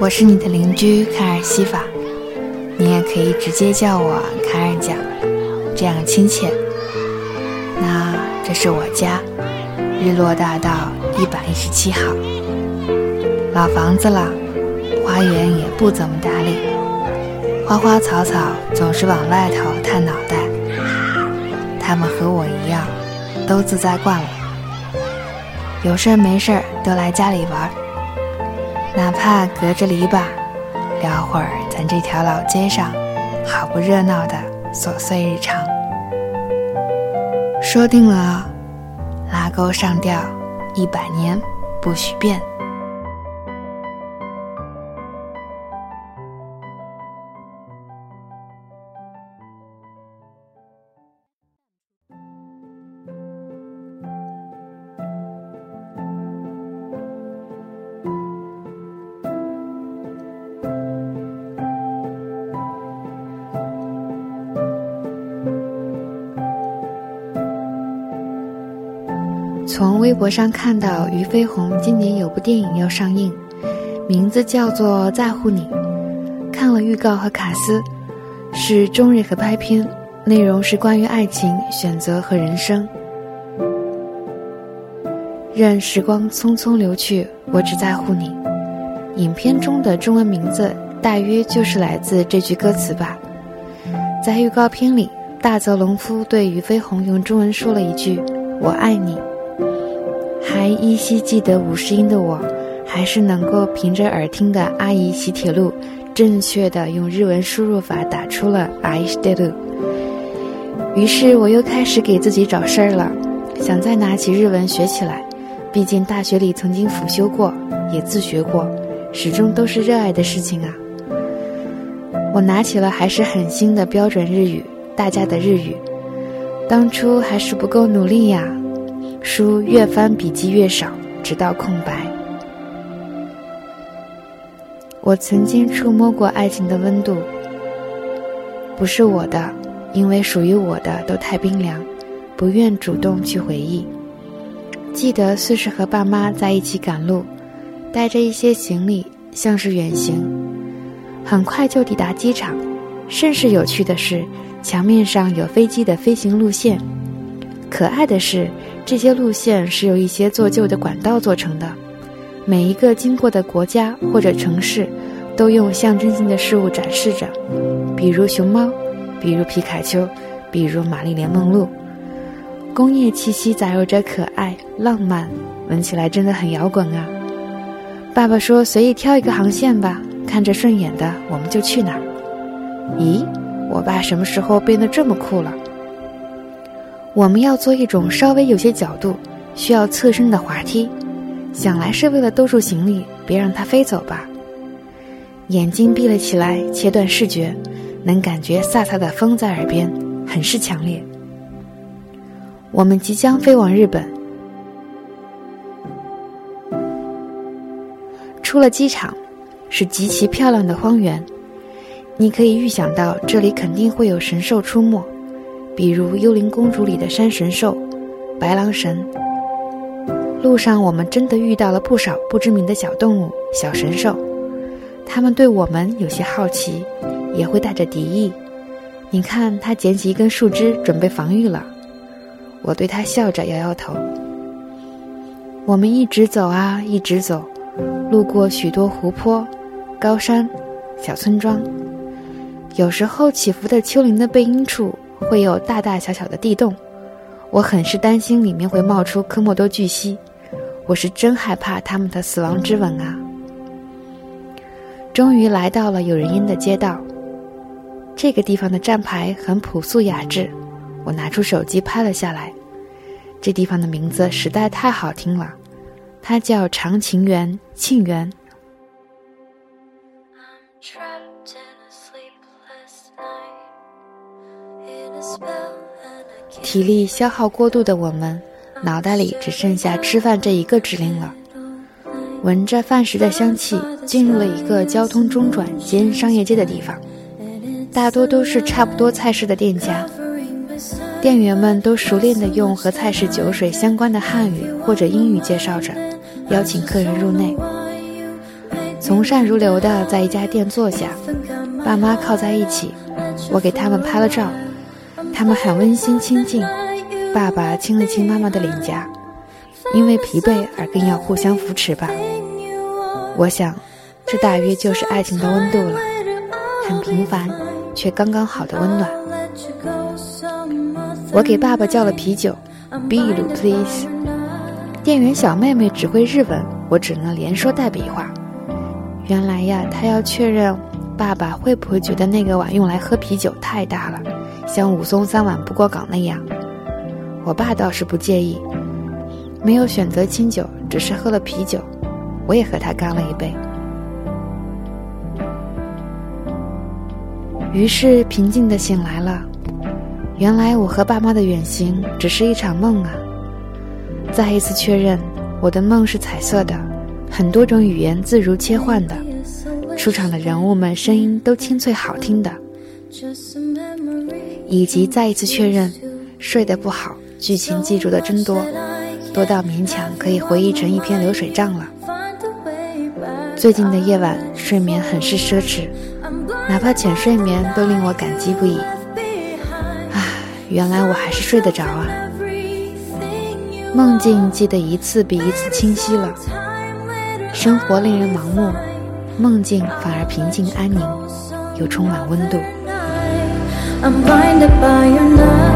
我是你的邻居卡尔西法，你也可以直接叫我卡尔酱，这样亲切。那这是我家，日落大道一百一十七号。老房子了，花园也不怎么打理，花花草草总是往外头探脑袋。他们和我一样，都自在惯了，有事儿没事儿都来家里玩。哪怕隔着篱笆，聊会儿咱这条老街上好不热闹的琐碎日常。说定了，拉钩上吊，一百年不许变。从微博上看到俞飞鸿今年有部电影要上映，名字叫做《在乎你》。看了预告和卡斯，是中日合拍片，内容是关于爱情、选择和人生。任时光匆匆流去，我只在乎你。影片中的中文名字大约就是来自这句歌词吧。在预告片里，大泽隆夫对俞飞鸿用中文说了一句：“我爱你。”还依稀记得五十音的我，还是能够凭着耳听的阿姨洗铁路，正确的用日文输入法打出了阿伊斯德路。于是我又开始给自己找事儿了，想再拿起日文学起来。毕竟大学里曾经辅修过，也自学过，始终都是热爱的事情啊。我拿起了还是很新的标准日语，大家的日语。当初还是不够努力呀。书越翻笔记越少，直到空白。我曾经触摸过爱情的温度，不是我的，因为属于我的都太冰凉，不愿主动去回忆。记得似是和爸妈在一起赶路，带着一些行李，像是远行，很快就抵达机场。甚是有趣的是，墙面上有飞机的飞行路线。可爱的是。这些路线是由一些做旧的管道做成的，每一个经过的国家或者城市，都用象征性的事物展示着，比如熊猫，比如皮卡丘，比如玛丽莲梦露。工业气息杂糅着可爱浪漫，闻起来真的很摇滚啊！爸爸说：“随意挑一个航线吧，看着顺眼的我们就去哪儿。”咦，我爸什么时候变得这么酷了？我们要做一种稍微有些角度、需要侧身的滑梯，想来是为了兜住行李，别让它飞走吧。眼睛闭了起来，切断视觉，能感觉飒飒的风在耳边，很是强烈。我们即将飞往日本，出了机场，是极其漂亮的荒原，你可以预想到这里肯定会有神兽出没。比如《幽灵公主》里的山神兽、白狼神。路上我们真的遇到了不少不知名的小动物、小神兽，他们对我们有些好奇，也会带着敌意。你看，他捡起一根树枝准备防御了。我对他笑着摇摇头。我们一直走啊，一直走，路过许多湖泊、高山、小村庄，有时候起伏的丘陵的背阴处。会有大大小小的地洞，我很是担心里面会冒出科莫多巨蜥，我是真害怕他们的死亡之吻啊！终于来到了有人烟的街道，这个地方的站牌很朴素雅致，我拿出手机拍了下来。这地方的名字实在太好听了，它叫长情园庆园。体力消耗过度的我们，脑袋里只剩下吃饭这一个指令了。闻着饭食的香气，进入了一个交通中转兼商业街的地方，大多都是差不多菜式的店家，店员们都熟练地用和菜式酒水相关的汉语或者英语介绍着，邀请客人入内。从善如流的在一家店坐下，爸妈靠在一起，我给他们拍了照，他们很温馨亲近。爸爸亲了亲妈妈的脸颊，因为疲惫而更要互相扶持吧。我想，这大约就是爱情的温度了，很平凡，却刚刚好的温暖。我给爸爸叫了啤酒，B 鲁 please。店员小妹妹只会日文，我只能连说带比划。原来呀，她要确认爸爸会不会觉得那个碗用来喝啤酒太大了，像武松三碗不过岗那样。我爸倒是不介意，没有选择清酒，只是喝了啤酒。我也和他干了一杯。于是平静的醒来了。原来我和爸妈的远行只是一场梦啊！再一次确认，我的梦是彩色的，很多种语言自如切换的，出场的人物们声音都清脆好听的，以及再一次确认，睡得不好，剧情记住的真多，多到勉强可以回忆成一篇流水账了。最近的夜晚，睡眠很是奢侈，哪怕浅睡眠都令我感激不已。原来我还是睡得着啊！梦境记得一次比一次清晰了。生活令人盲目，梦境反而平静安宁，又充满温度。I'm blinded by your love.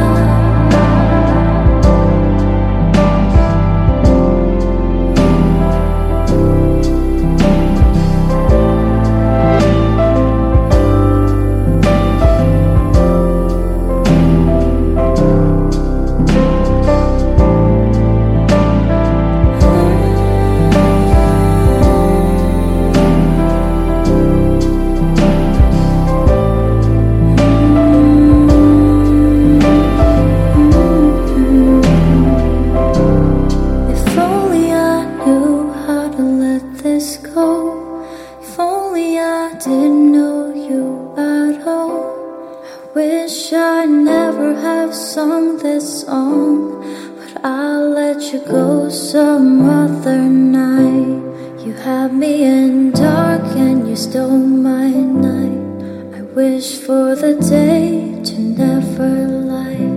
have sung this song, but I'll let you go some other night. You had me in dark and you stole my night. I wish for the day to never light.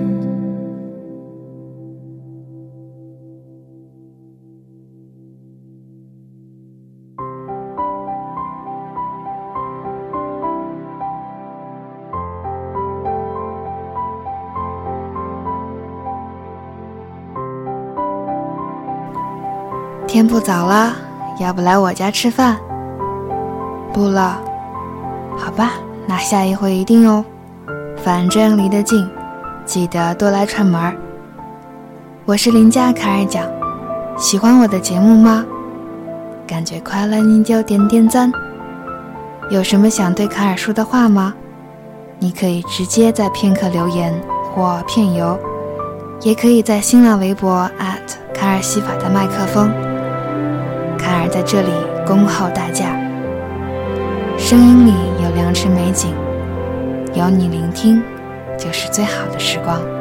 天不早了，要不来我家吃饭？不了，好吧，那下一回一定哦。反正离得近，记得多来串门儿。我是邻家卡尔讲，喜欢我的节目吗？感觉快乐你就点点赞。有什么想对卡尔说的话吗？你可以直接在片刻留言或片游，也可以在新浪微博卡尔西法的麦克风。在这里恭候大驾。声音里有良辰美景，有你聆听，就是最好的时光。